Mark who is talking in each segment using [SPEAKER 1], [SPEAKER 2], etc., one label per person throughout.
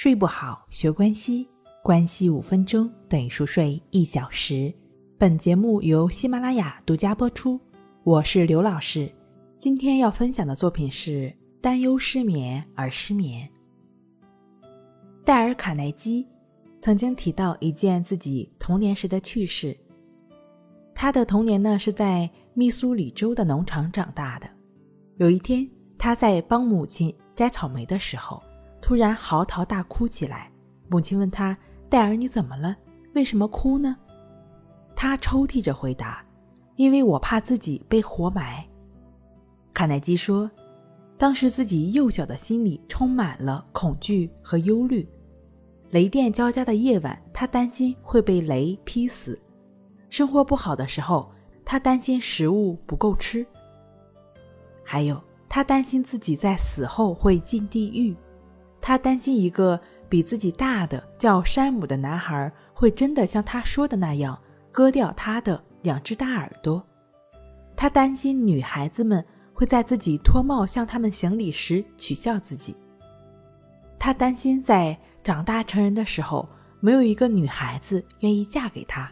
[SPEAKER 1] 睡不好，学关西，关系五分钟等于熟睡一小时。本节目由喜马拉雅独家播出，我是刘老师。今天要分享的作品是担忧失眠而失眠。戴尔·卡耐基曾经提到一件自己童年时的趣事。他的童年呢是在密苏里州的农场长大的。有一天，他在帮母亲摘草莓的时候。突然嚎啕大哭起来，母亲问他：“戴尔，你怎么了？为什么哭呢？”他抽泣着回答：“因为我怕自己被活埋。”卡耐基说：“当时自己幼小的心里充满了恐惧和忧虑。雷电交加的夜晚，他担心会被雷劈死；生活不好的时候，他担心食物不够吃；还有，他担心自己在死后会进地狱。”他担心一个比自己大的叫山姆的男孩会真的像他说的那样割掉他的两只大耳朵。他担心女孩子们会在自己脱帽向他们行礼时取笑自己。他担心在长大成人的时候没有一个女孩子愿意嫁给他。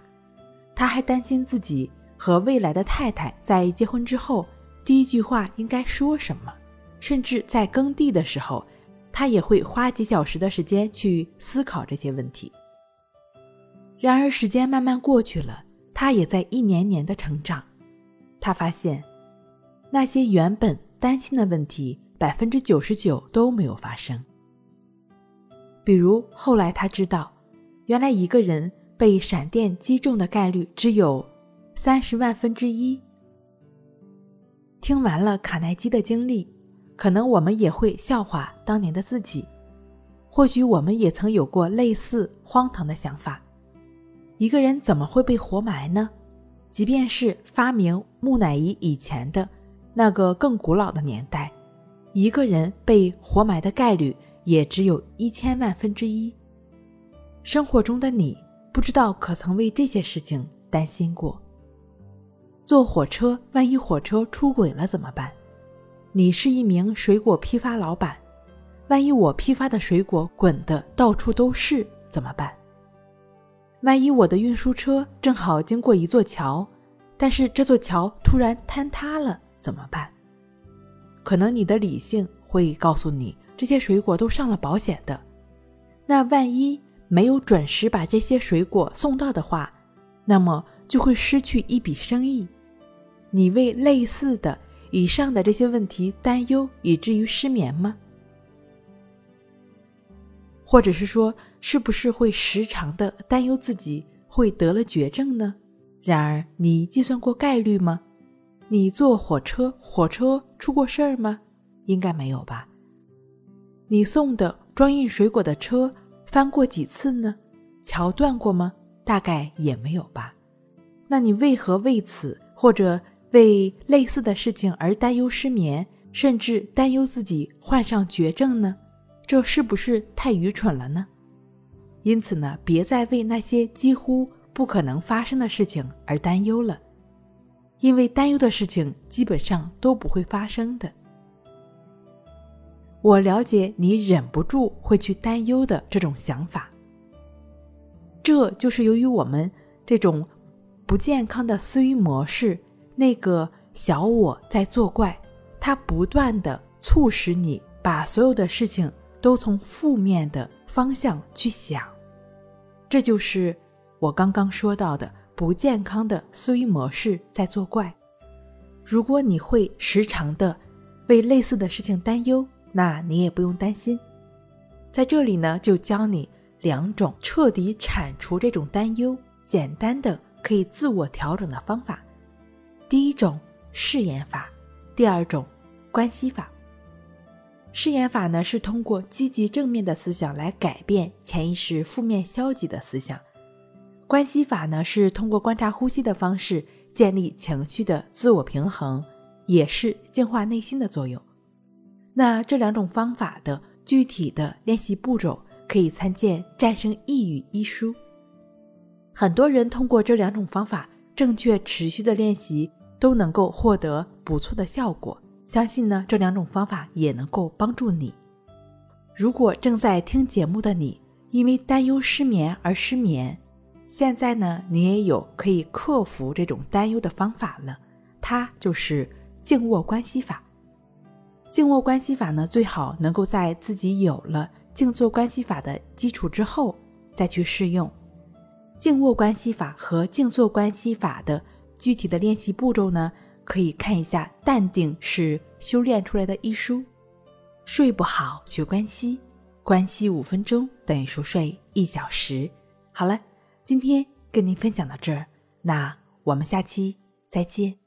[SPEAKER 1] 他还担心自己和未来的太太在结婚之后第一句话应该说什么，甚至在耕地的时候。他也会花几小时的时间去思考这些问题。然而，时间慢慢过去了，他也在一年年的成长。他发现，那些原本担心的问题，百分之九十九都没有发生。比如，后来他知道，原来一个人被闪电击中的概率只有三十万分之一。听完了卡耐基的经历。可能我们也会笑话当年的自己，或许我们也曾有过类似荒唐的想法：一个人怎么会被活埋呢？即便是发明木乃伊以前的那个更古老的年代，一个人被活埋的概率也只有一千万分之一。生活中的你，不知道可曾为这些事情担心过？坐火车，万一火车出轨了怎么办？你是一名水果批发老板，万一我批发的水果滚得到处都是怎么办？万一我的运输车正好经过一座桥，但是这座桥突然坍塌了怎么办？可能你的理性会告诉你，这些水果都上了保险的。那万一没有准时把这些水果送到的话，那么就会失去一笔生意。你为类似的。以上的这些问题担忧，以至于失眠吗？或者是说，是不是会时常的担忧自己会得了绝症呢？然而，你计算过概率吗？你坐火车，火车出过事儿吗？应该没有吧。你送的装运水果的车翻过几次呢？桥断过吗？大概也没有吧。那你为何为此或者？为类似的事情而担忧失眠，甚至担忧自己患上绝症呢？这是不是太愚蠢了呢？因此呢，别再为那些几乎不可能发生的事情而担忧了，因为担忧的事情基本上都不会发生的。我了解你忍不住会去担忧的这种想法，这就是由于我们这种不健康的思维模式。那个小我在作怪，它不断的促使你把所有的事情都从负面的方向去想，这就是我刚刚说到的不健康的思维模式在作怪。如果你会时常的为类似的事情担忧，那你也不用担心。在这里呢，就教你两种彻底铲除这种担忧、简单的可以自我调整的方法。第一种试验法，第二种关系法。试验法呢是通过积极正面的思想来改变潜意识负面消极的思想，关系法呢是通过观察呼吸的方式建立情绪的自我平衡，也是净化内心的作用。那这两种方法的具体的练习步骤可以参见《战胜抑郁》一书。很多人通过这两种方法正确持续的练习。都能够获得不错的效果，相信呢这两种方法也能够帮助你。如果正在听节目的你，因为担忧失眠而失眠，现在呢，你也有可以克服这种担忧的方法了，它就是静卧关系法。静卧关系法呢，最好能够在自己有了静坐关系法的基础之后再去试用。静卧关系法和静坐关系法的具体的练习步骤呢，可以看一下《淡定是修炼出来的》一书。睡不好学关系，关系五分钟等于熟睡一小时。好了，今天跟您分享到这儿，那我们下期再见。